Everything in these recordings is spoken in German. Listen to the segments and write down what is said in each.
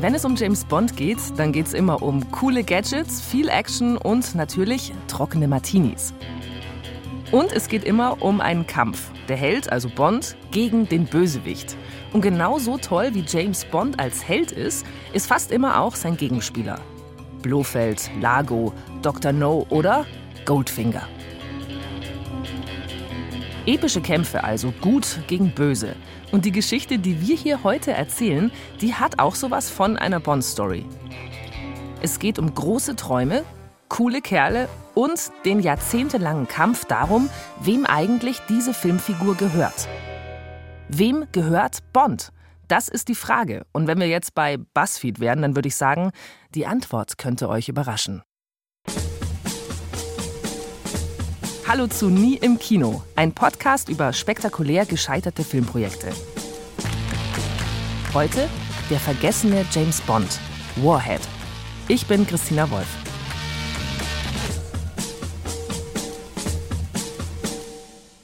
Wenn es um James Bond geht, dann geht es immer um coole Gadgets, viel Action und natürlich trockene Martinis. Und es geht immer um einen Kampf. Der Held, also Bond, gegen den Bösewicht. Und genauso toll wie James Bond als Held ist, ist fast immer auch sein Gegenspieler. Blofeld, Lago, Dr. No oder Goldfinger. Epische Kämpfe also, gut gegen böse. Und die Geschichte, die wir hier heute erzählen, die hat auch sowas von einer Bond-Story. Es geht um große Träume, coole Kerle und den jahrzehntelangen Kampf darum, wem eigentlich diese Filmfigur gehört. Wem gehört Bond? Das ist die Frage. Und wenn wir jetzt bei BuzzFeed wären, dann würde ich sagen, die Antwort könnte euch überraschen. Hallo zu Nie im Kino, ein Podcast über spektakulär gescheiterte Filmprojekte. Heute der vergessene James Bond, Warhead. Ich bin Christina Wolf.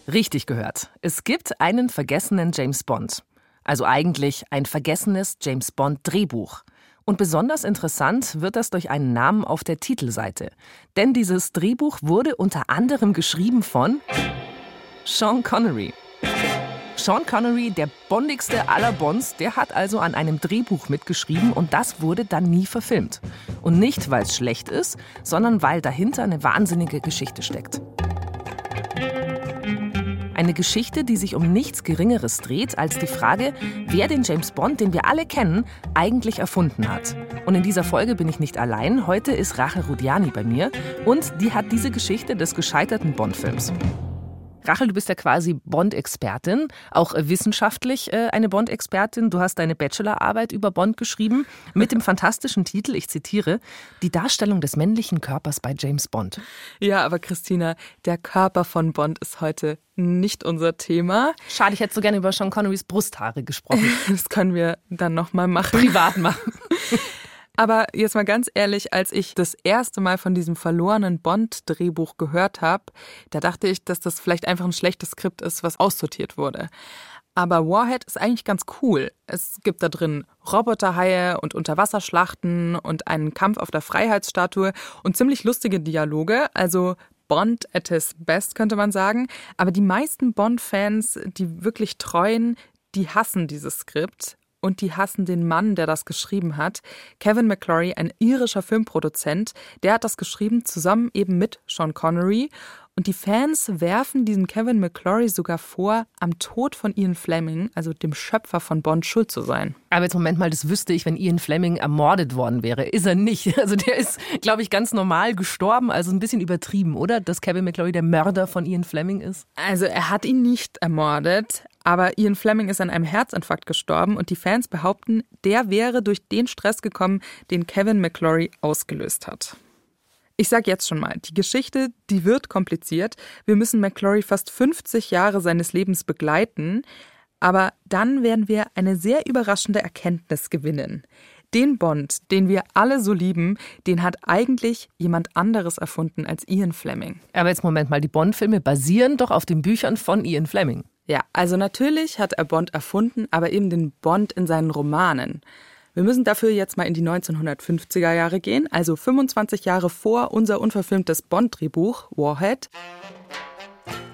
Richtig gehört. Es gibt einen vergessenen James Bond. Also eigentlich ein vergessenes James Bond Drehbuch. Und besonders interessant wird das durch einen Namen auf der Titelseite. Denn dieses Drehbuch wurde unter anderem geschrieben von Sean Connery. Sean Connery, der bondigste aller Bonds, der hat also an einem Drehbuch mitgeschrieben und das wurde dann nie verfilmt. Und nicht, weil es schlecht ist, sondern weil dahinter eine wahnsinnige Geschichte steckt. Eine Geschichte, die sich um nichts Geringeres dreht als die Frage, wer den James Bond, den wir alle kennen, eigentlich erfunden hat. Und in dieser Folge bin ich nicht allein. Heute ist Rachel Rudiani bei mir und die hat diese Geschichte des gescheiterten Bond-Films. Rachel, du bist ja quasi Bond-Expertin, auch wissenschaftlich äh, eine Bond-Expertin. Du hast deine Bachelorarbeit über Bond geschrieben mit dem fantastischen Titel, ich zitiere, Die Darstellung des männlichen Körpers bei James Bond. Ja, aber Christina, der Körper von Bond ist heute nicht unser Thema. Schade, ich hätte so gerne über Sean Connerys Brusthaare gesprochen. Das können wir dann nochmal machen. Privat machen. Aber jetzt mal ganz ehrlich, als ich das erste Mal von diesem verlorenen Bond-Drehbuch gehört habe, da dachte ich, dass das vielleicht einfach ein schlechtes Skript ist, was aussortiert wurde. Aber Warhead ist eigentlich ganz cool. Es gibt da drin Roboterhaie und Unterwasserschlachten und einen Kampf auf der Freiheitsstatue und ziemlich lustige Dialoge. Also Bond at his best, könnte man sagen. Aber die meisten Bond-Fans, die wirklich treuen, die hassen dieses Skript und die hassen den Mann, der das geschrieben hat. Kevin McClory, ein irischer Filmproduzent, der hat das geschrieben zusammen eben mit Sean Connery. Und die Fans werfen diesen Kevin McClory sogar vor, am Tod von Ian Fleming, also dem Schöpfer von Bond, schuld zu sein. Aber jetzt Moment mal, das wüsste ich, wenn Ian Fleming ermordet worden wäre. Ist er nicht. Also der ist, glaube ich, ganz normal gestorben, also ein bisschen übertrieben, oder? Dass Kevin McClory der Mörder von Ian Fleming ist? Also er hat ihn nicht ermordet, aber Ian Fleming ist an einem Herzinfarkt gestorben und die Fans behaupten, der wäre durch den Stress gekommen, den Kevin McClory ausgelöst hat. Ich sag jetzt schon mal, die Geschichte, die wird kompliziert. Wir müssen McClory fast 50 Jahre seines Lebens begleiten, aber dann werden wir eine sehr überraschende Erkenntnis gewinnen. Den Bond, den wir alle so lieben, den hat eigentlich jemand anderes erfunden als Ian Fleming. Aber jetzt Moment mal, die Bond-Filme basieren doch auf den Büchern von Ian Fleming. Ja, also natürlich hat er Bond erfunden, aber eben den Bond in seinen Romanen. Wir müssen dafür jetzt mal in die 1950er Jahre gehen, also 25 Jahre vor unser unverfilmtes Bond-Drehbuch Warhead.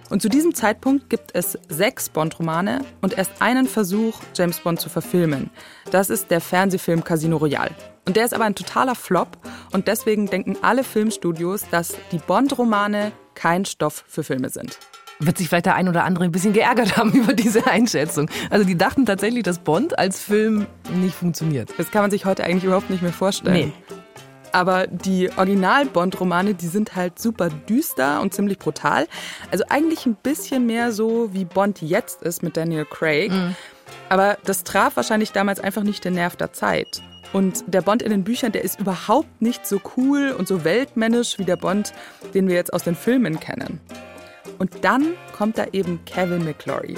Und zu diesem Zeitpunkt gibt es sechs Bond-Romane und erst einen Versuch, James Bond zu verfilmen. Das ist der Fernsehfilm Casino Royale. Und der ist aber ein totaler Flop und deswegen denken alle Filmstudios, dass die Bond-Romane kein Stoff für Filme sind wird sich vielleicht der ein oder andere ein bisschen geärgert haben über diese Einschätzung. Also die dachten tatsächlich, dass Bond als Film nicht funktioniert. Das kann man sich heute eigentlich überhaupt nicht mehr vorstellen. Nee. Aber die Original-Bond-Romane, die sind halt super düster und ziemlich brutal. Also eigentlich ein bisschen mehr so, wie Bond jetzt ist mit Daniel Craig. Mhm. Aber das traf wahrscheinlich damals einfach nicht den Nerv der Zeit. Und der Bond in den Büchern, der ist überhaupt nicht so cool und so weltmännisch wie der Bond, den wir jetzt aus den Filmen kennen. Und dann kommt da eben Kevin McClory.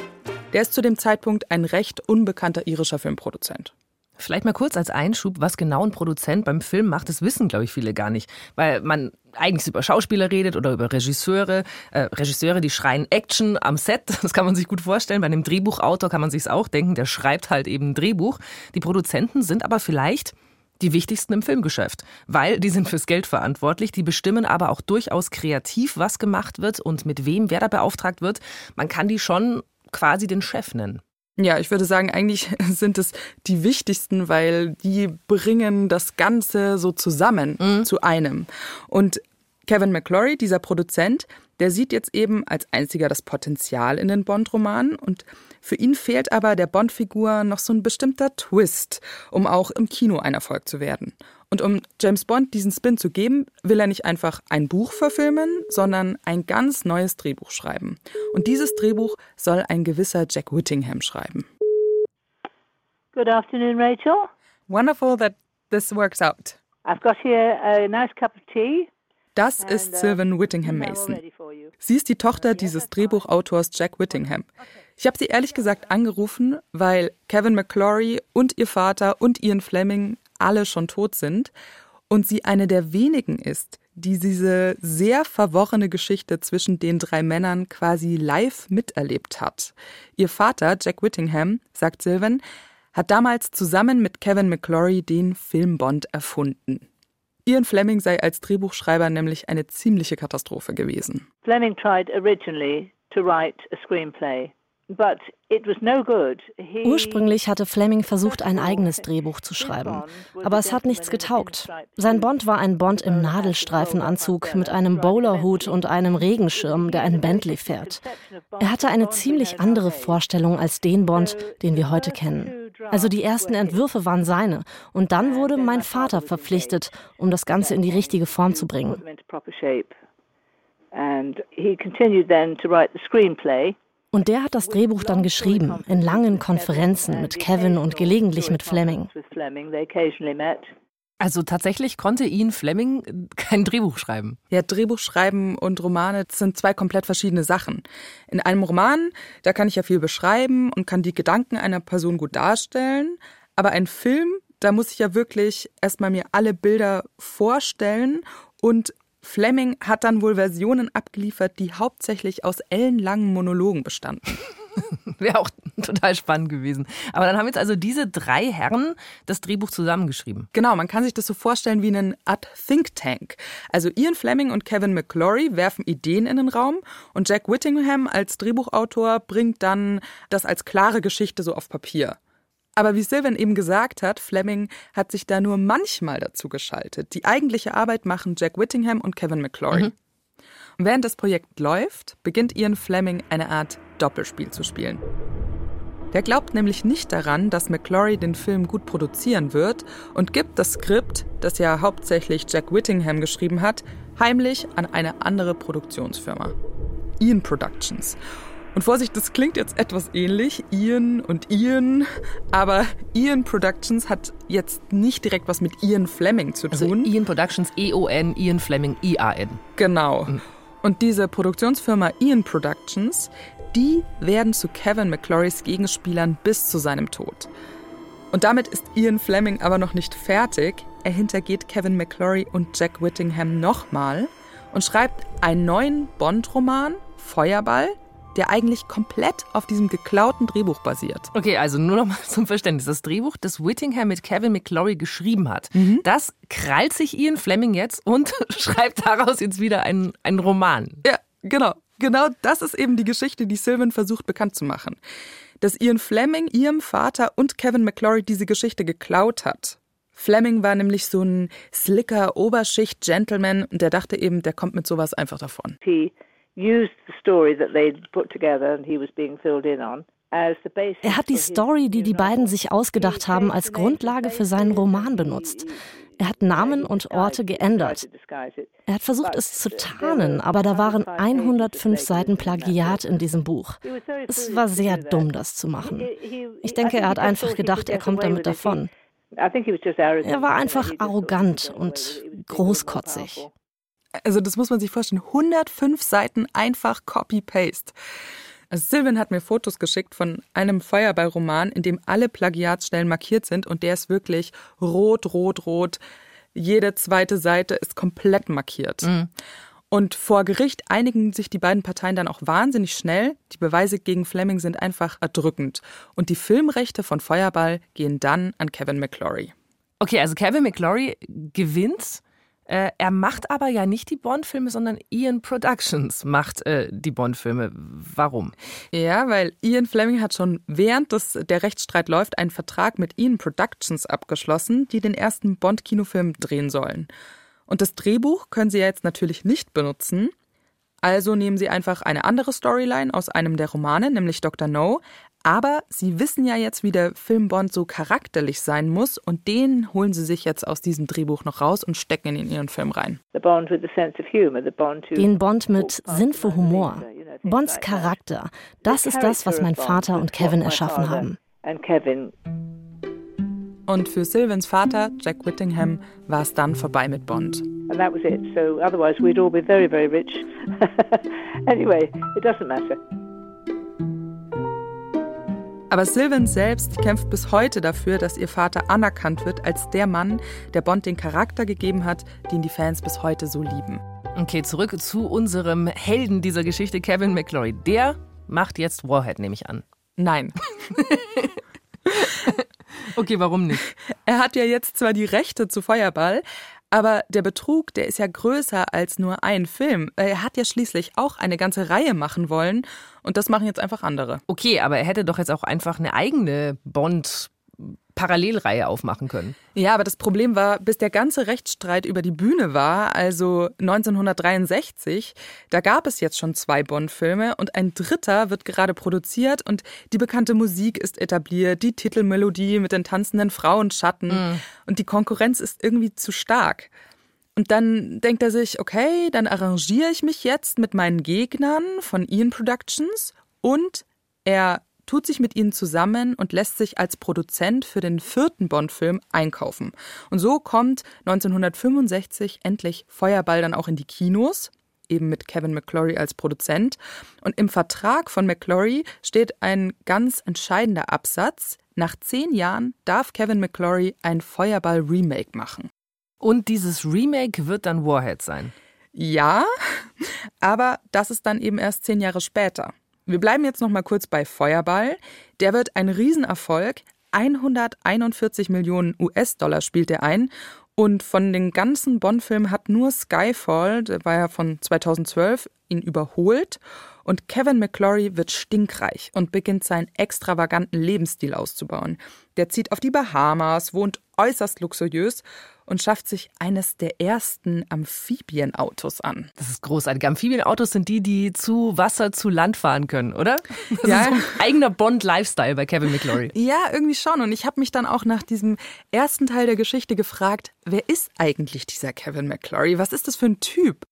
Der ist zu dem Zeitpunkt ein recht unbekannter irischer Filmproduzent. Vielleicht mal kurz als Einschub, was genau ein Produzent beim Film macht, das wissen, glaube ich, viele gar nicht. Weil man eigentlich über Schauspieler redet oder über Regisseure. Äh, Regisseure, die schreien Action am Set, das kann man sich gut vorstellen. Bei einem Drehbuchautor kann man sich auch denken, der schreibt halt eben ein Drehbuch. Die Produzenten sind aber vielleicht Die wichtigsten im Filmgeschäft, weil die sind fürs Geld verantwortlich, die bestimmen aber auch durchaus kreativ, was gemacht wird und mit wem wer da beauftragt wird. Man kann die schon quasi den Chef nennen. Ja, ich würde sagen, eigentlich sind es die wichtigsten, weil die bringen das Ganze so zusammen mhm. zu einem. Und Kevin McClory, dieser Produzent, der sieht jetzt eben als einziger das Potenzial in den Bond-Romanen und für ihn fehlt aber der Bond-Figur noch so ein bestimmter Twist, um auch im Kino ein Erfolg zu werden. Und um James Bond diesen Spin zu geben, will er nicht einfach ein Buch verfilmen, sondern ein ganz neues Drehbuch schreiben. Und dieses Drehbuch soll ein gewisser Jack Whittingham schreiben. Good afternoon, Rachel. Wonderful that this works out. I've got here a nice cup of tea. Das ist uh, Sylvan Whittingham Mason. Sie ist die Tochter dieses Drehbuchautors Jack Whittingham. Ich habe sie ehrlich gesagt angerufen, weil Kevin McClory und ihr Vater und Ian Fleming alle schon tot sind und sie eine der wenigen ist, die diese sehr verworrene Geschichte zwischen den drei Männern quasi live miterlebt hat. Ihr Vater, Jack Whittingham, sagt Sylvan, hat damals zusammen mit Kevin McClory den Film Bond erfunden. Ian Fleming sei als Drehbuchschreiber nämlich eine ziemliche Katastrophe gewesen. Fleming tried originally to write a screenplay Ursprünglich hatte Fleming versucht, ein eigenes Drehbuch zu schreiben, aber es hat nichts getaugt. Sein Bond war ein Bond im Nadelstreifenanzug mit einem Bowlerhut und einem Regenschirm, der ein Bentley fährt. Er hatte eine ziemlich andere Vorstellung als den Bond, den wir heute kennen. Also die ersten Entwürfe waren seine, und dann wurde mein Vater verpflichtet, um das Ganze in die richtige Form zu bringen. And he continued then to write the screenplay. Und der hat das Drehbuch dann geschrieben, in langen Konferenzen mit Kevin und gelegentlich mit Fleming. Also tatsächlich konnte Ian Fleming kein Drehbuch schreiben. Ja, Drehbuch schreiben und Romane sind zwei komplett verschiedene Sachen. In einem Roman, da kann ich ja viel beschreiben und kann die Gedanken einer Person gut darstellen. Aber ein Film, da muss ich ja wirklich erstmal mir alle Bilder vorstellen und Fleming hat dann wohl Versionen abgeliefert, die hauptsächlich aus ellenlangen Monologen bestanden. Wäre auch total spannend gewesen. Aber dann haben jetzt also diese drei Herren das Drehbuch zusammengeschrieben. Genau, man kann sich das so vorstellen wie einen Art Think Tank. Also Ian Fleming und Kevin McClory werfen Ideen in den Raum und Jack Whittingham als Drehbuchautor bringt dann das als klare Geschichte so auf Papier. Aber wie Sylvan eben gesagt hat, Fleming hat sich da nur manchmal dazu geschaltet. Die eigentliche Arbeit machen Jack Whittingham und Kevin McClory. Mhm. Und während das Projekt läuft, beginnt Ian Fleming eine Art Doppelspiel zu spielen. Der glaubt nämlich nicht daran, dass McClory den Film gut produzieren wird und gibt das Skript, das ja hauptsächlich Jack Whittingham geschrieben hat, heimlich an eine andere Produktionsfirma. Ian Productions. Und Vorsicht, das klingt jetzt etwas ähnlich, Ian und Ian, aber Ian Productions hat jetzt nicht direkt was mit Ian Fleming zu also tun. Also Ian Productions, E-O-N, Ian Fleming, I-A-N. Genau. Mhm. Und diese Produktionsfirma Ian Productions, die werden zu Kevin McClorys Gegenspielern bis zu seinem Tod. Und damit ist Ian Fleming aber noch nicht fertig. Er hintergeht Kevin McClory und Jack Whittingham nochmal und schreibt einen neuen Bond-Roman, Feuerball, der eigentlich komplett auf diesem geklauten Drehbuch basiert. Okay, also nur noch mal zum Verständnis. Das Drehbuch, das Whittingham mit Kevin McClory geschrieben hat, mhm. das krallt sich Ian Fleming jetzt und schreibt daraus jetzt wieder einen, einen Roman. Ja, genau. Genau das ist eben die Geschichte, die Sylvan versucht bekannt zu machen. Dass Ian Fleming ihrem Vater und Kevin McClory diese Geschichte geklaut hat. Fleming war nämlich so ein slicker Oberschicht-Gentleman und der dachte eben, der kommt mit sowas einfach davon. He used the story that they'd put together and he was being filled in on. Er hat die Story, die die beiden sich ausgedacht haben, als Grundlage für seinen Roman benutzt. Er hat Namen und Orte geändert. Er hat versucht, es zu tarnen, aber da waren 105 Seiten Plagiat in diesem Buch. Es war sehr dumm, das zu machen. Ich denke, er hat einfach gedacht, er kommt damit davon. Er war einfach arrogant und großkotzig. Also das muss man sich vorstellen. 105 Seiten einfach Copy-Paste. Also Sylvan hat mir Fotos geschickt von einem Feuerballroman, in dem alle Plagiatsstellen markiert sind und der ist wirklich rot, rot, rot. Jede zweite Seite ist komplett markiert. Mhm. Und vor Gericht einigen sich die beiden Parteien dann auch wahnsinnig schnell. Die Beweise gegen Fleming sind einfach erdrückend. Und die Filmrechte von Feuerball gehen dann an Kevin McClory. Okay, also Kevin McClory gewinnt. Äh, er macht aber ja nicht die Bond-Filme, sondern Ian Productions macht äh, die Bond-Filme. Warum? Ja, weil Ian Fleming hat schon während des, der Rechtsstreit läuft einen Vertrag mit Ian Productions abgeschlossen, die den ersten Bond-Kinofilm drehen sollen. Und das Drehbuch können sie ja jetzt natürlich nicht benutzen. Also nehmen sie einfach eine andere Storyline aus einem der Romane, nämlich Dr. No. Aber sie wissen ja jetzt, wie der Film Bond so charakterlich sein muss und den holen sie sich jetzt aus diesem Drehbuch noch raus und stecken ihn in ihren Film rein. Den Bond mit Sinn für Humor. Bonds Charakter, das ist das, was mein Vater und Kevin erschaffen haben. Und für Sylvans Vater, Jack Whittingham, war es dann vorbei mit Bond. And that was it. So otherwise we'd all be very, very rich. anyway, it doesn't matter. Aber Sylvan selbst kämpft bis heute dafür, dass ihr Vater anerkannt wird als der Mann, der Bond den Charakter gegeben hat, den die Fans bis heute so lieben. Okay, zurück zu unserem Helden dieser Geschichte, Kevin McClory. Der macht jetzt Warhead, nehme ich an. Nein. Okay, warum nicht? Er hat ja jetzt zwar die Rechte zu Feuerball, aber der Betrug, der ist ja größer als nur ein Film. Er hat ja schließlich auch eine ganze Reihe machen wollen und das machen jetzt einfach andere. Okay, aber er hätte doch jetzt auch einfach eine eigene Bond Parallelreihe aufmachen können. Ja, aber das Problem war, bis der ganze Rechtsstreit über die Bühne war, also 1963, da gab es jetzt schon zwei Bond-Filme und ein dritter wird gerade produziert und die bekannte Musik ist etabliert, die Titelmelodie mit den tanzenden Frauenschatten mm. und die Konkurrenz ist irgendwie zu stark. Und dann denkt er sich, okay, dann arrangiere ich mich jetzt mit meinen Gegnern von Ian Productions und er tut sich mit ihnen zusammen und lässt sich als Produzent für den vierten Bond-Film einkaufen. Und so kommt 1965 endlich Feuerball dann auch in die Kinos eben mit Kevin McClory als Produzent. Und im Vertrag von McClory steht ein ganz entscheidender Absatz. Nach zehn Jahren darf Kevin McClory ein Feuerball-Remake machen. Und dieses Remake wird dann Warhead sein? Ja, aber das ist dann eben erst zehn Jahre später. Wir bleiben jetzt noch mal kurz bei Feuerball. Der wird ein Riesenerfolg. 141 Millionen US-Dollar spielt er ein. Und von den ganzen Bond-Filmen hat nur Skyfall, der war ja von 2012, ihn überholt. Und Kevin McClory wird stinkreich und beginnt seinen extravaganten Lebensstil auszubauen. Der zieht auf die Bahamas, wohnt äußerst luxuriös und schafft sich eines der ersten Amphibienautos an. Das ist großartig. Amphibienautos sind die, die zu Wasser, zu Land fahren können, oder? Das ja. ist so ein eigener Bond-Lifestyle bei Kevin McClory. Ja, irgendwie schon. Und ich habe mich dann auch nach diesem ersten Teil der Geschichte gefragt, wer ist eigentlich dieser Kevin McClory? Was ist das für ein Typ?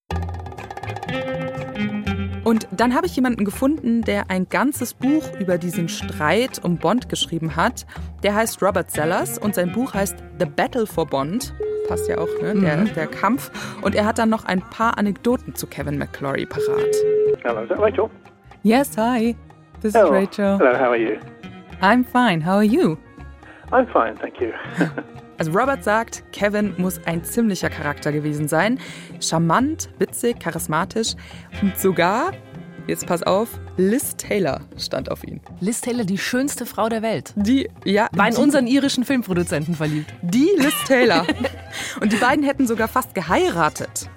Und dann habe ich jemanden gefunden, der ein ganzes Buch über diesen Streit um Bond geschrieben hat. Der heißt Robert Sellers und sein Buch heißt The Battle for Bond. Passt ja auch, ne? Der, mhm. der Kampf. Und er hat dann noch ein paar Anekdoten zu Kevin McClory parat. Hello, is that Rachel? Yes, hi. This oh, is Rachel. Hello, how are you? I'm fine. How are you? I'm fine, thank you. Also Robert sagt, Kevin muss ein ziemlicher Charakter gewesen sein. Charmant, witzig, charismatisch und sogar, jetzt pass auf, Liz Taylor stand auf ihn. Liz Taylor, die schönste Frau der Welt. Die, ja. War in die, unseren irischen Filmproduzenten verliebt. Die Liz Taylor. und die beiden hätten sogar fast geheiratet.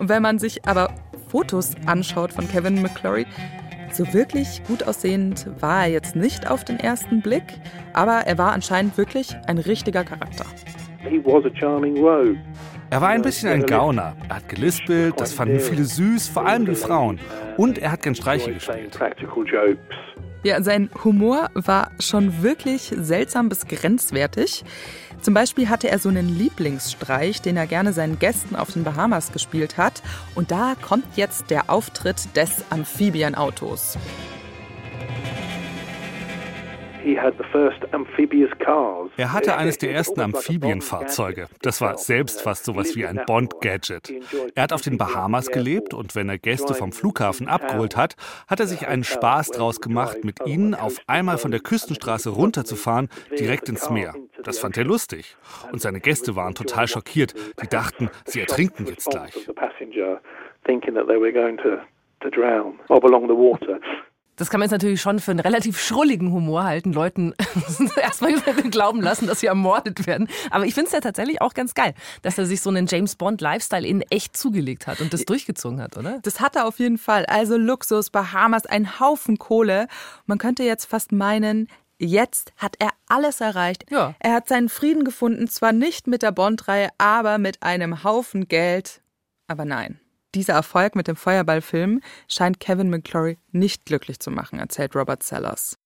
Und wenn man sich aber Fotos anschaut von Kevin McClory, so wirklich gut aussehend war er jetzt nicht auf den ersten Blick, aber er war anscheinend wirklich ein richtiger Charakter. Er war ein bisschen ein Gauner. Er hat gelispelt, das fanden viele süß, vor allem die Frauen. Und er hat gern Streiche gespielt. Ja, sein Humor war schon wirklich seltsam bis grenzwertig. Zum Beispiel hatte er so einen Lieblingsstreich, den er gerne seinen Gästen auf den Bahamas gespielt hat. Und da kommt jetzt der Auftritt des Amphibienautos. Er hatte eines der ersten Amphibienfahrzeuge. Das war selbst fast sowas wie ein Bond-Gadget. Er hat auf den Bahamas gelebt und wenn er Gäste vom Flughafen abgeholt hat, hat er sich einen Spaß draus gemacht, mit ihnen auf einmal von der Küstenstraße runterzufahren, direkt ins Meer. Das fand er lustig. Und seine Gäste waren total schockiert. Die dachten, sie ertrinken jetzt gleich. Das kann man jetzt natürlich schon für einen relativ schrulligen Humor halten, Leuten erstmal glauben lassen, dass sie ermordet werden. Aber ich finde es ja tatsächlich auch ganz geil, dass er sich so einen James Bond-Lifestyle in echt zugelegt hat und das durchgezogen hat, oder? Das hat er auf jeden Fall. Also Luxus, Bahamas, ein Haufen Kohle. Man könnte jetzt fast meinen, Jetzt hat er alles erreicht. Ja. Er hat seinen Frieden gefunden, zwar nicht mit der Bond-Reihe, aber mit einem Haufen Geld. Aber nein, dieser Erfolg mit dem Feuerballfilm scheint Kevin McClory nicht glücklich zu machen, erzählt Robert Sellers.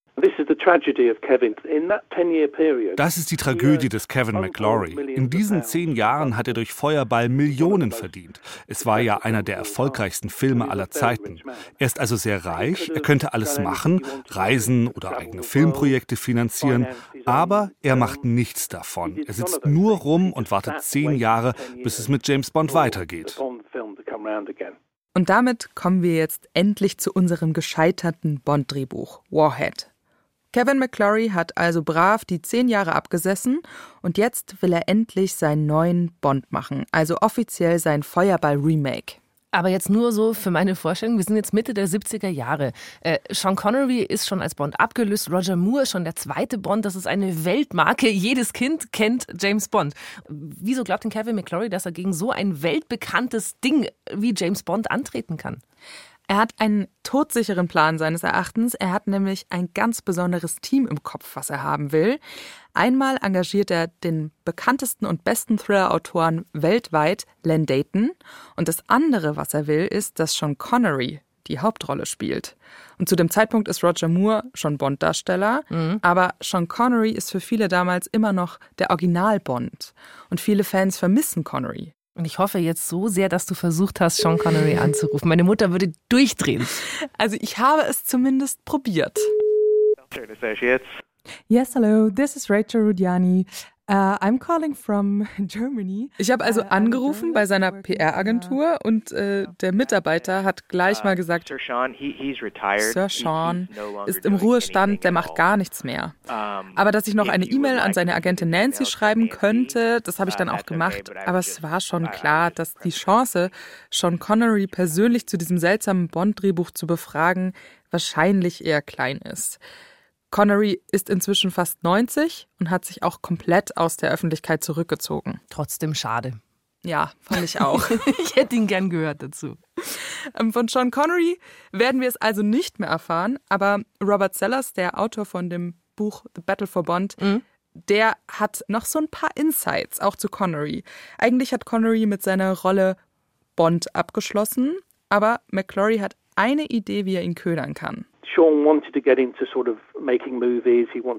Das ist die Tragödie des Kevin McLaury. In diesen zehn Jahren hat er durch Feuerball Millionen verdient. Es war ja einer der erfolgreichsten Filme aller Zeiten. Er ist also sehr reich, er könnte alles machen, reisen oder eigene Filmprojekte finanzieren, aber er macht nichts davon. Er sitzt nur rum und wartet zehn Jahre, bis es mit James Bond weitergeht. Und damit kommen wir jetzt endlich zu unserem gescheiterten Bond-Drehbuch Warhead. Kevin McClory hat also brav die zehn Jahre abgesessen und jetzt will er endlich seinen neuen Bond machen, also offiziell sein Feuerball-Remake. Aber jetzt nur so für meine Vorstellung, wir sind jetzt Mitte der 70er Jahre. Äh, Sean Connery ist schon als Bond abgelöst, Roger Moore schon der zweite Bond, das ist eine Weltmarke, jedes Kind kennt James Bond. Wieso glaubt denn Kevin McClory, dass er gegen so ein weltbekanntes Ding wie James Bond antreten kann? Er hat einen todsicheren Plan seines Erachtens. Er hat nämlich ein ganz besonderes Team im Kopf, was er haben will. Einmal engagiert er den bekanntesten und besten Thriller-Autoren weltweit, Len Dayton. Und das andere, was er will, ist, dass Sean Connery die Hauptrolle spielt. Und zu dem Zeitpunkt ist Roger Moore schon Bond-Darsteller, mhm. aber Sean Connery ist für viele damals immer noch der Original-Bond. Und viele Fans vermissen Connery. Und ich hoffe jetzt so sehr, dass du versucht hast, Sean Connery anzurufen. Meine Mutter würde durchdrehen. Also ich habe es zumindest probiert. Yes, hello, this is Rachel Rudiani. Uh, I'm calling from Germany. Ich habe also uh, angerufen bei seiner PR-Agentur und äh, der Mitarbeiter hat gleich mal uh, gesagt, Sir Sean ist im Ruhestand, der macht gar nichts mehr. Aber dass ich noch eine E-Mail an seine Agentin Nancy schreiben könnte, das habe ich dann auch gemacht. Aber es war schon klar, dass die Chance, Sean Connery persönlich zu diesem seltsamen Bond-Drehbuch zu befragen, wahrscheinlich eher klein ist. Connery ist inzwischen fast 90 und hat sich auch komplett aus der Öffentlichkeit zurückgezogen. Trotzdem schade. Ja, fand ich auch. ich hätte ihn gern gehört dazu. Ähm, von Sean Connery werden wir es also nicht mehr erfahren, aber Robert Sellers, der Autor von dem Buch The Battle for Bond, mhm. der hat noch so ein paar Insights auch zu Connery. Eigentlich hat Connery mit seiner Rolle Bond abgeschlossen, aber McClory hat eine Idee, wie er ihn ködern kann.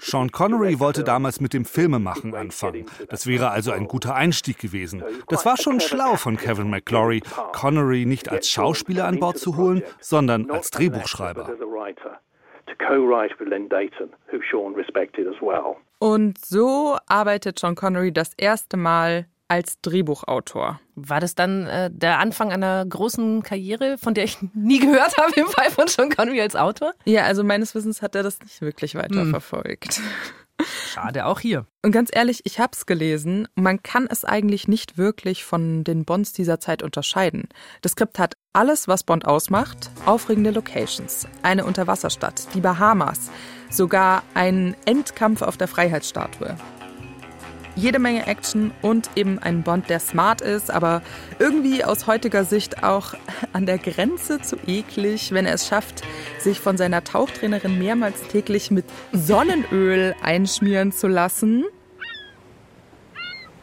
Sean Connery wollte damals mit dem Filmemachen anfangen. Das wäre also ein guter Einstieg gewesen. Das war schon schlau von Kevin McClory, Connery nicht als Schauspieler an Bord zu holen, sondern als Drehbuchschreiber. Und so arbeitet Sean Connery das erste Mal als Drehbuchautor. War das dann äh, der Anfang einer großen Karriere, von der ich nie gehört habe im Fall von Sean Connery als Autor? Ja, also meines Wissens hat er das nicht wirklich weiterverfolgt. Hm. Schade, auch hier. Und ganz ehrlich, ich habe es gelesen. Man kann es eigentlich nicht wirklich von den Bonds dieser Zeit unterscheiden. Das Skript hat alles, was Bond ausmacht. Aufregende Locations, eine Unterwasserstadt, die Bahamas, sogar einen Endkampf auf der Freiheitsstatue jede Menge Action und eben ein Bond, der smart ist, aber irgendwie aus heutiger Sicht auch an der Grenze zu eklig, wenn er es schafft, sich von seiner Tauchtrainerin mehrmals täglich mit Sonnenöl einschmieren zu lassen.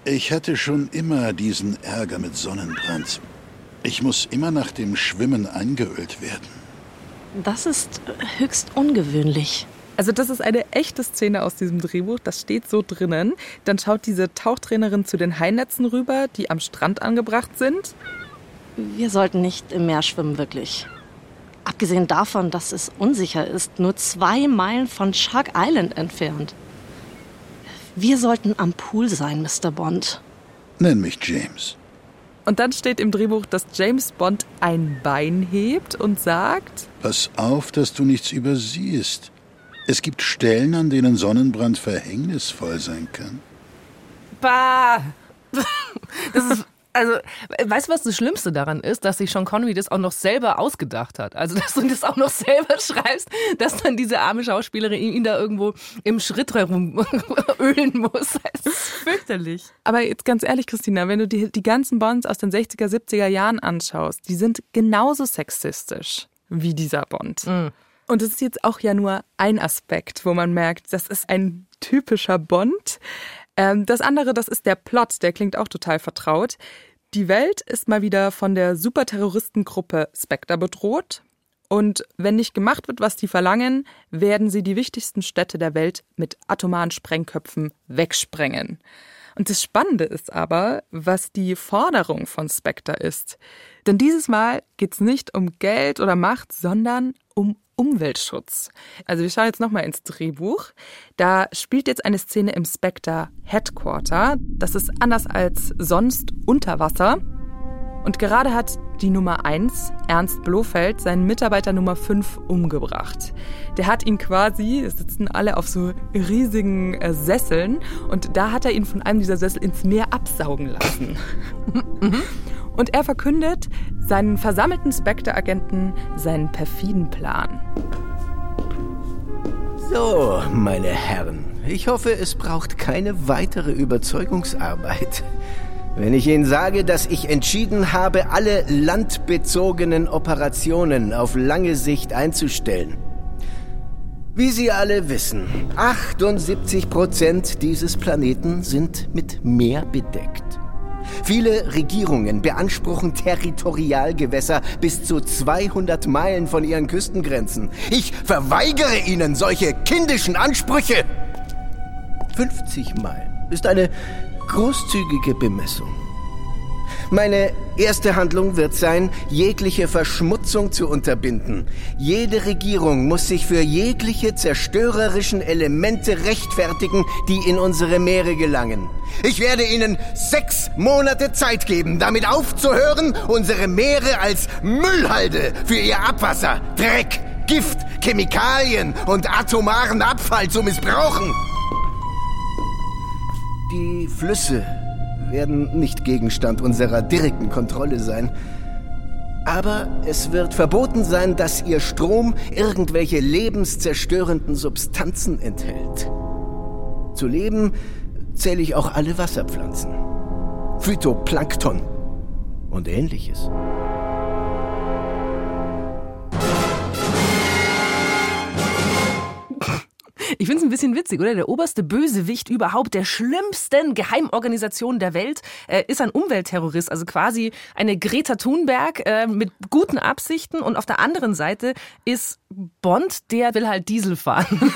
Ich hatte schon immer diesen Ärger mit Sonnenbrand. Ich muss immer nach dem Schwimmen eingeölt werden. Das ist höchst ungewöhnlich. Also das ist eine echte Szene aus diesem Drehbuch, das steht so drinnen. Dann schaut diese Tauchtrainerin zu den Hainetzen rüber, die am Strand angebracht sind. Wir sollten nicht im Meer schwimmen, wirklich. Abgesehen davon, dass es unsicher ist, nur zwei Meilen von Shark Island entfernt. Wir sollten am Pool sein, Mr. Bond. Nenn mich James. Und dann steht im Drehbuch, dass James Bond ein Bein hebt und sagt: Pass auf, dass du nichts übersiehst. Es gibt Stellen, an denen Sonnenbrand verhängnisvoll sein kann. Bah! Das ist Also, weißt du, was das Schlimmste daran ist, dass sich Sean Connery das auch noch selber ausgedacht hat? Also, dass du das auch noch selber schreibst, dass dann diese arme Schauspielerin ihn da irgendwo im Schritt herum ölen muss. Das ist fürchterlich. Aber jetzt ganz ehrlich, Christina, wenn du die, die ganzen Bonds aus den 60er, 70er Jahren anschaust, die sind genauso sexistisch wie dieser Bond. Mhm. Und es ist jetzt auch ja nur ein Aspekt, wo man merkt, das ist ein typischer Bond. Ähm, das andere, das ist der Plot, der klingt auch total vertraut. Die Welt ist mal wieder von der Superterroristengruppe Spectre bedroht. Und wenn nicht gemacht wird, was die verlangen, werden sie die wichtigsten Städte der Welt mit atomaren Sprengköpfen wegsprengen. Und das Spannende ist aber, was die Forderung von Spectre ist. Denn dieses Mal geht es nicht um Geld oder Macht, sondern um Umweltschutz. Also wir schauen jetzt nochmal ins Drehbuch. Da spielt jetzt eine Szene im Spectre Headquarter. Das ist anders als sonst unter Wasser. Und gerade hat die Nummer 1, Ernst Blofeld, seinen Mitarbeiter Nummer 5 umgebracht. Der hat ihn quasi, es sitzen alle auf so riesigen äh, Sesseln, und da hat er ihn von einem dieser Sessel ins Meer absaugen lassen. Und er verkündet seinen versammelten Spectre-Agenten seinen perfiden Plan. So, meine Herren, ich hoffe, es braucht keine weitere Überzeugungsarbeit. Wenn ich Ihnen sage, dass ich entschieden habe, alle landbezogenen Operationen auf lange Sicht einzustellen. Wie Sie alle wissen, 78 Prozent dieses Planeten sind mit Meer bedeckt. Viele Regierungen beanspruchen Territorialgewässer bis zu 200 Meilen von ihren Küstengrenzen. Ich verweigere ihnen solche kindischen Ansprüche. 50 Meilen ist eine großzügige Bemessung. Meine erste Handlung wird sein, jegliche Verschmutzung zu unterbinden. Jede Regierung muss sich für jegliche zerstörerischen Elemente rechtfertigen, die in unsere Meere gelangen. Ich werde Ihnen sechs Monate Zeit geben, damit aufzuhören, unsere Meere als Müllhalde für Ihr Abwasser, Dreck, Gift, Chemikalien und atomaren Abfall zu missbrauchen. Die Flüsse werden nicht Gegenstand unserer direkten Kontrolle sein. Aber es wird verboten sein, dass ihr Strom irgendwelche lebenszerstörenden Substanzen enthält. Zu leben zähle ich auch alle Wasserpflanzen. Phytoplankton und ähnliches. Ich finde es ein bisschen witzig, oder? Der oberste Bösewicht überhaupt der schlimmsten Geheimorganisation der Welt äh, ist ein Umweltterrorist, also quasi eine Greta Thunberg äh, mit guten Absichten. Und auf der anderen Seite ist Bond, der will halt Diesel fahren.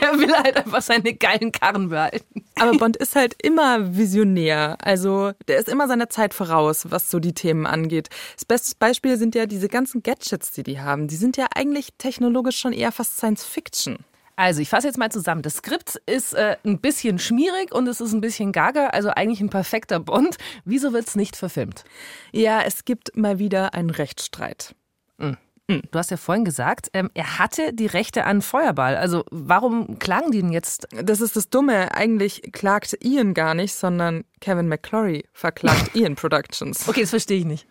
der will halt einfach seine geilen Karren behalten. Aber Bond ist halt immer visionär. Also der ist immer seiner Zeit voraus, was so die Themen angeht. Das beste Beispiel sind ja diese ganzen Gadgets, die die haben. Die sind ja eigentlich technologisch schon eher fast Science Fiction. Also, ich fasse jetzt mal zusammen. Das Skript ist äh, ein bisschen schmierig und es ist ein bisschen gaga, also eigentlich ein perfekter Bond. Wieso wird es nicht verfilmt? Ja, es gibt mal wieder einen Rechtsstreit. Mhm. Du hast ja vorhin gesagt, ähm, er hatte die Rechte an Feuerball. Also warum klagen die denn jetzt? Das ist das Dumme. Eigentlich klagt Ian gar nicht, sondern Kevin McClory verklagt Ian Productions. Okay, das verstehe ich nicht.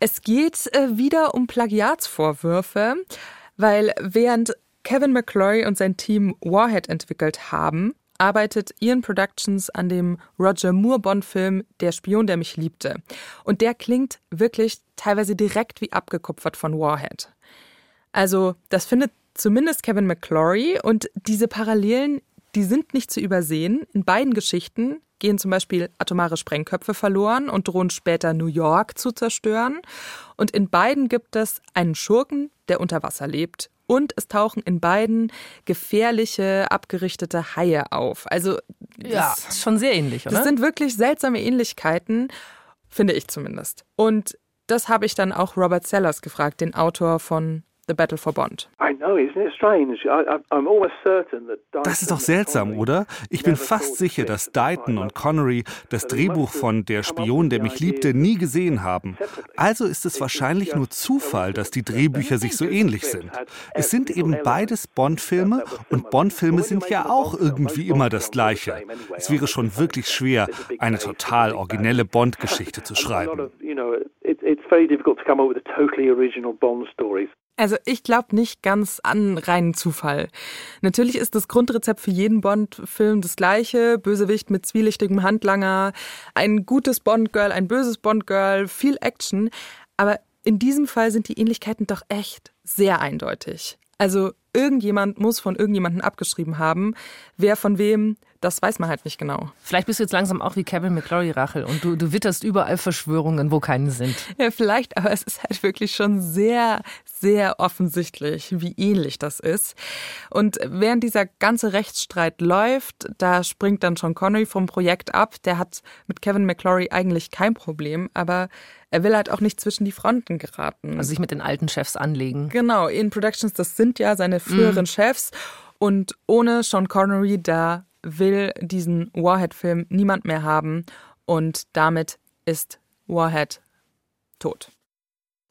Es geht äh, wieder um Plagiatsvorwürfe, weil während Kevin McClory und sein Team Warhead entwickelt haben, arbeitet Ian Productions an dem Roger Moore Bond-Film Der Spion, der mich liebte. Und der klingt wirklich teilweise direkt wie abgekupfert von Warhead. Also, das findet zumindest Kevin McClory und diese Parallelen, die sind nicht zu übersehen. In beiden Geschichten gehen zum Beispiel atomare Sprengköpfe verloren und drohen später New York zu zerstören. Und in beiden gibt es einen Schurken, der unter Wasser lebt und es tauchen in beiden gefährliche, abgerichtete Haie auf. Also ja, ist schon sehr ähnlich, oder? Das sind wirklich seltsame Ähnlichkeiten, finde ich zumindest. Und das habe ich dann auch Robert Sellers gefragt, den Autor von The Battle for Bond. Das ist doch seltsam, oder? Ich bin fast sicher, dass Dighton und Connery das Drehbuch von Der Spion, der mich liebte, nie gesehen haben. Also ist es wahrscheinlich nur Zufall, dass die Drehbücher sich so ähnlich sind. Es sind eben beides Bond-Filme und Bond-Filme sind ja auch irgendwie immer das Gleiche. Es wäre schon wirklich schwer, eine total originelle Bond-Geschichte zu schreiben. Also ich glaube nicht ganz an reinen Zufall. Natürlich ist das Grundrezept für jeden Bond-Film das gleiche. Bösewicht mit zwielichtigem Handlanger, ein gutes Bond-Girl, ein böses Bond-Girl, viel Action. Aber in diesem Fall sind die Ähnlichkeiten doch echt sehr eindeutig. Also irgendjemand muss von irgendjemandem abgeschrieben haben. Wer von wem, das weiß man halt nicht genau. Vielleicht bist du jetzt langsam auch wie Kevin McClory, Rachel, und du, du witterst überall Verschwörungen, wo keine sind. Ja, vielleicht, aber es ist halt wirklich schon sehr, sehr offensichtlich, wie ähnlich das ist. Und während dieser ganze Rechtsstreit läuft, da springt dann Sean Connery vom Projekt ab. Der hat mit Kevin McClory eigentlich kein Problem, aber er will halt auch nicht zwischen die Fronten geraten. Also sich mit den alten Chefs anlegen. Genau, in Productions, das sind ja seine früheren mm. Chefs. Und ohne Sean Connery, da will diesen Warhead-Film niemand mehr haben. Und damit ist Warhead tot.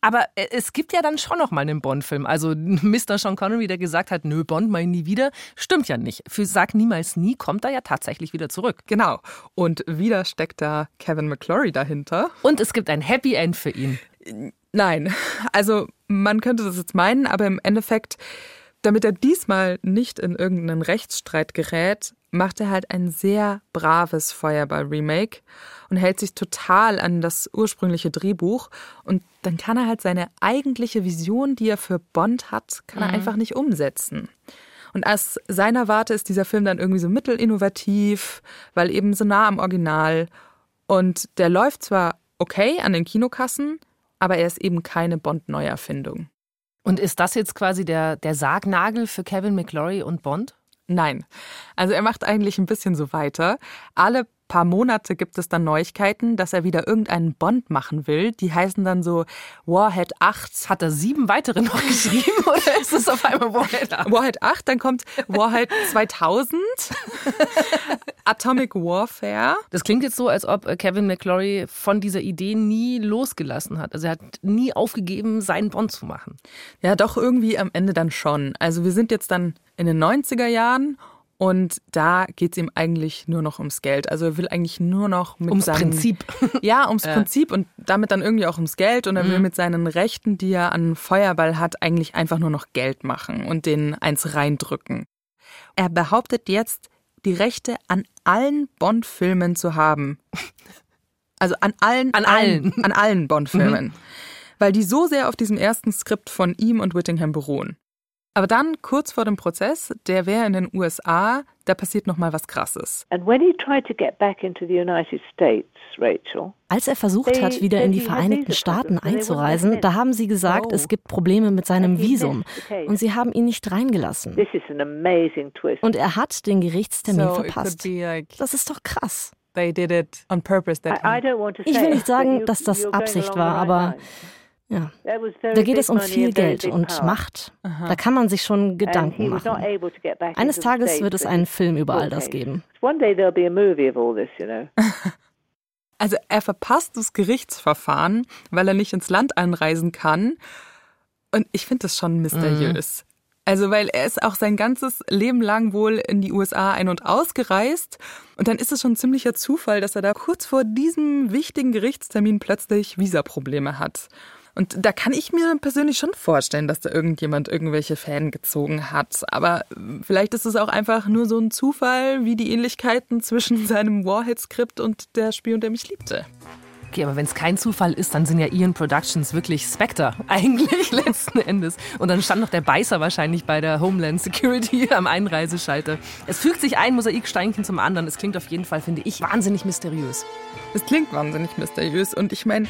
Aber äh, es gibt ja dann schon noch mal einen Bond-Film. Also Mr. Sean Connery, der gesagt hat, nö, Bond mal nie wieder, stimmt ja nicht. Für Sag niemals nie kommt er ja tatsächlich wieder zurück. Genau. Und wieder steckt da Kevin McClory dahinter. Und es gibt ein Happy End für ihn. Nein. Also man könnte das jetzt meinen, aber im Endeffekt, damit er diesmal nicht in irgendeinen Rechtsstreit gerät, macht er halt ein sehr braves Feuerball-Remake und hält sich total an das ursprüngliche Drehbuch. Und dann kann er halt seine eigentliche Vision, die er für Bond hat, kann er mhm. einfach nicht umsetzen. Und aus seiner Warte ist dieser Film dann irgendwie so mittelinnovativ, weil eben so nah am Original. Und der läuft zwar okay an den Kinokassen, aber er ist eben keine Bond-Neuerfindung. Und ist das jetzt quasi der, der Sargnagel für Kevin McClory und Bond? Nein. Also er macht eigentlich ein bisschen so weiter. Alle paar Monate gibt es dann Neuigkeiten, dass er wieder irgendeinen Bond machen will. Die heißen dann so Warhead 8. Hat er sieben weitere noch geschrieben oder ist es auf einmal Warhead 8? Warhead 8, dann kommt Warhead 2000, Atomic Warfare. Das klingt jetzt so, als ob Kevin McClory von dieser Idee nie losgelassen hat. Also er hat nie aufgegeben, seinen Bond zu machen. Ja, doch irgendwie am Ende dann schon. Also wir sind jetzt dann in den 90er Jahren und da geht es ihm eigentlich nur noch ums Geld. Also er will eigentlich nur noch mit ums seinen, Prinzip. Ja, ums ja. Prinzip und damit dann irgendwie auch ums Geld. Und er mhm. will mit seinen Rechten, die er an Feuerball hat, eigentlich einfach nur noch Geld machen und den eins reindrücken. Er behauptet jetzt, die Rechte an allen Bond-Filmen zu haben. Also an allen, an allen, an allen Bond-Filmen. Mhm. Weil die so sehr auf diesem ersten Skript von ihm und Whittingham beruhen. Aber dann, kurz vor dem Prozess, der wäre in den USA, da passiert noch mal was Krasses. Als er versucht hat, wieder in die Vereinigten Staaten einzureisen, da haben sie gesagt, es gibt Probleme mit seinem Visum und sie haben ihn nicht reingelassen. Und er hat den Gerichtstermin verpasst. Das ist doch krass. Ich will nicht sagen, dass das Absicht war, aber ja. Da geht es um viel Geld und Macht. Da kann man sich schon Gedanken machen. Eines Tages wird es einen Film über all das geben. Also er verpasst das Gerichtsverfahren, weil er nicht ins Land einreisen kann. Und ich finde das schon mysteriös. Mhm. Also, weil er ist auch sein ganzes Leben lang wohl in die USA ein- und ausgereist. Und dann ist es schon ein ziemlicher Zufall, dass er da kurz vor diesem wichtigen Gerichtstermin plötzlich Visaprobleme hat. Und da kann ich mir persönlich schon vorstellen, dass da irgendjemand irgendwelche Fäden gezogen hat. Aber vielleicht ist es auch einfach nur so ein Zufall, wie die Ähnlichkeiten zwischen seinem Warhead-Skript und der Spion, der mich liebte. Okay, aber wenn es kein Zufall ist, dann sind ja Ian Productions wirklich Spectre, eigentlich letzten Endes. Und dann stand noch der Beißer wahrscheinlich bei der Homeland Security am Einreiseschalter. Es fügt sich ein Mosaiksteinchen zum anderen. Es klingt auf jeden Fall, finde ich, wahnsinnig mysteriös. Es klingt wahnsinnig mysteriös. Und ich meine,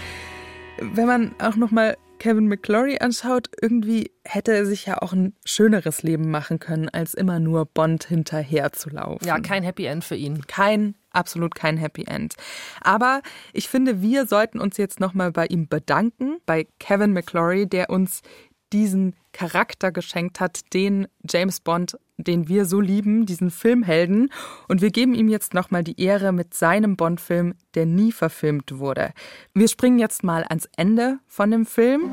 wenn man auch nochmal Kevin McClory anschaut, irgendwie hätte er sich ja auch ein schöneres Leben machen können, als immer nur Bond hinterher zu laufen. Ja, kein Happy End für ihn. Kein, absolut kein Happy End. Aber ich finde, wir sollten uns jetzt nochmal bei ihm bedanken, bei Kevin McClory, der uns diesen Charakter geschenkt hat, den James Bond, den wir so lieben, diesen Filmhelden. Und wir geben ihm jetzt nochmal die Ehre mit seinem Bond-Film, der nie verfilmt wurde. Wir springen jetzt mal ans Ende von dem Film.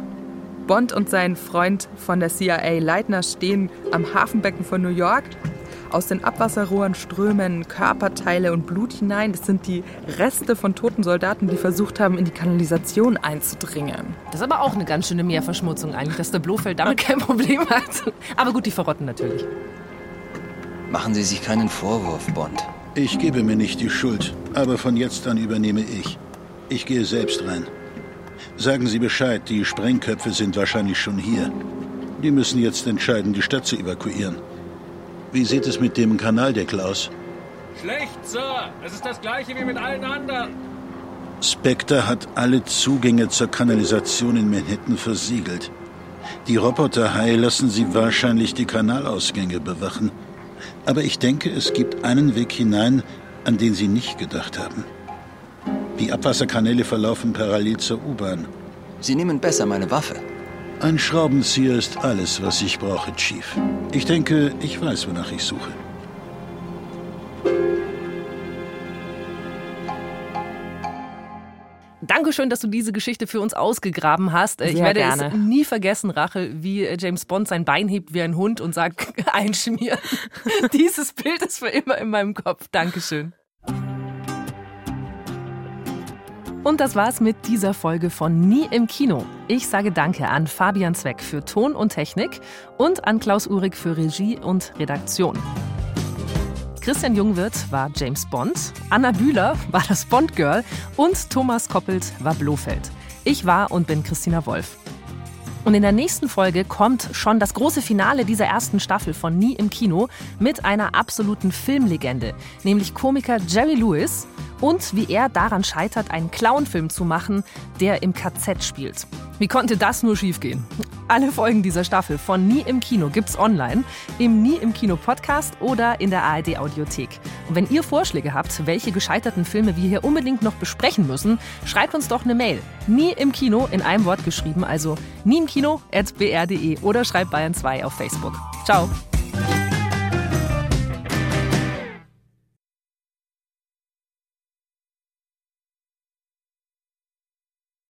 Bond und sein Freund von der CIA Leitner stehen am Hafenbecken von New York aus den Abwasserrohren strömen Körperteile und Blut hinein. Das sind die Reste von toten Soldaten, die versucht haben, in die Kanalisation einzudringen. Das ist aber auch eine ganz schöne Meerverschmutzung eigentlich, dass der Blofeld damit kein Problem hat. Aber gut, die verrotten natürlich. Machen Sie sich keinen Vorwurf, Bond. Ich gebe mir nicht die Schuld, aber von jetzt an übernehme ich. Ich gehe selbst rein. Sagen Sie Bescheid, die Sprengköpfe sind wahrscheinlich schon hier. Die müssen jetzt entscheiden, die Stadt zu evakuieren. Wie sieht es mit dem Kanaldeckel aus? Schlecht, Sir. Es ist das gleiche wie mit allen anderen. Spectre hat alle Zugänge zur Kanalisation in Manhattan versiegelt. Die Roboterhaie lassen sie wahrscheinlich die Kanalausgänge bewachen. Aber ich denke, es gibt einen Weg hinein, an den sie nicht gedacht haben. Die Abwasserkanäle verlaufen parallel zur U-Bahn. Sie nehmen besser meine Waffe. Ein Schraubenzieher ist alles, was ich brauche, Chief. Ich denke, ich weiß, wonach ich suche. Dankeschön, dass du diese Geschichte für uns ausgegraben hast. Sehr ich werde gerne. es nie vergessen, Rache, wie James Bond sein Bein hebt wie ein Hund und sagt, einschmieren. Dieses Bild ist für immer in meinem Kopf. Dankeschön. Und das war's mit dieser Folge von Nie im Kino. Ich sage Danke an Fabian Zweck für Ton und Technik und an Klaus Uhrig für Regie und Redaktion. Christian Jungwirth war James Bond, Anna Bühler war das Bond-Girl und Thomas Koppelt war Blofeld. Ich war und bin Christina Wolf. Und in der nächsten Folge kommt schon das große Finale dieser ersten Staffel von Nie im Kino mit einer absoluten Filmlegende, nämlich Komiker Jerry Lewis und wie er daran scheitert, einen Clownfilm zu machen, der im KZ spielt. Wie konnte das nur schiefgehen? Alle Folgen dieser Staffel von Nie im Kino gibt's online, im Nie im Kino Podcast oder in der ARD Audiothek. Und wenn ihr Vorschläge habt, welche gescheiterten Filme wir hier unbedingt noch besprechen müssen, schreibt uns doch eine Mail. Nie im Kino in einem Wort geschrieben, also nie im Kino at br.de oder schreibt Bayern 2 auf Facebook. Ciao.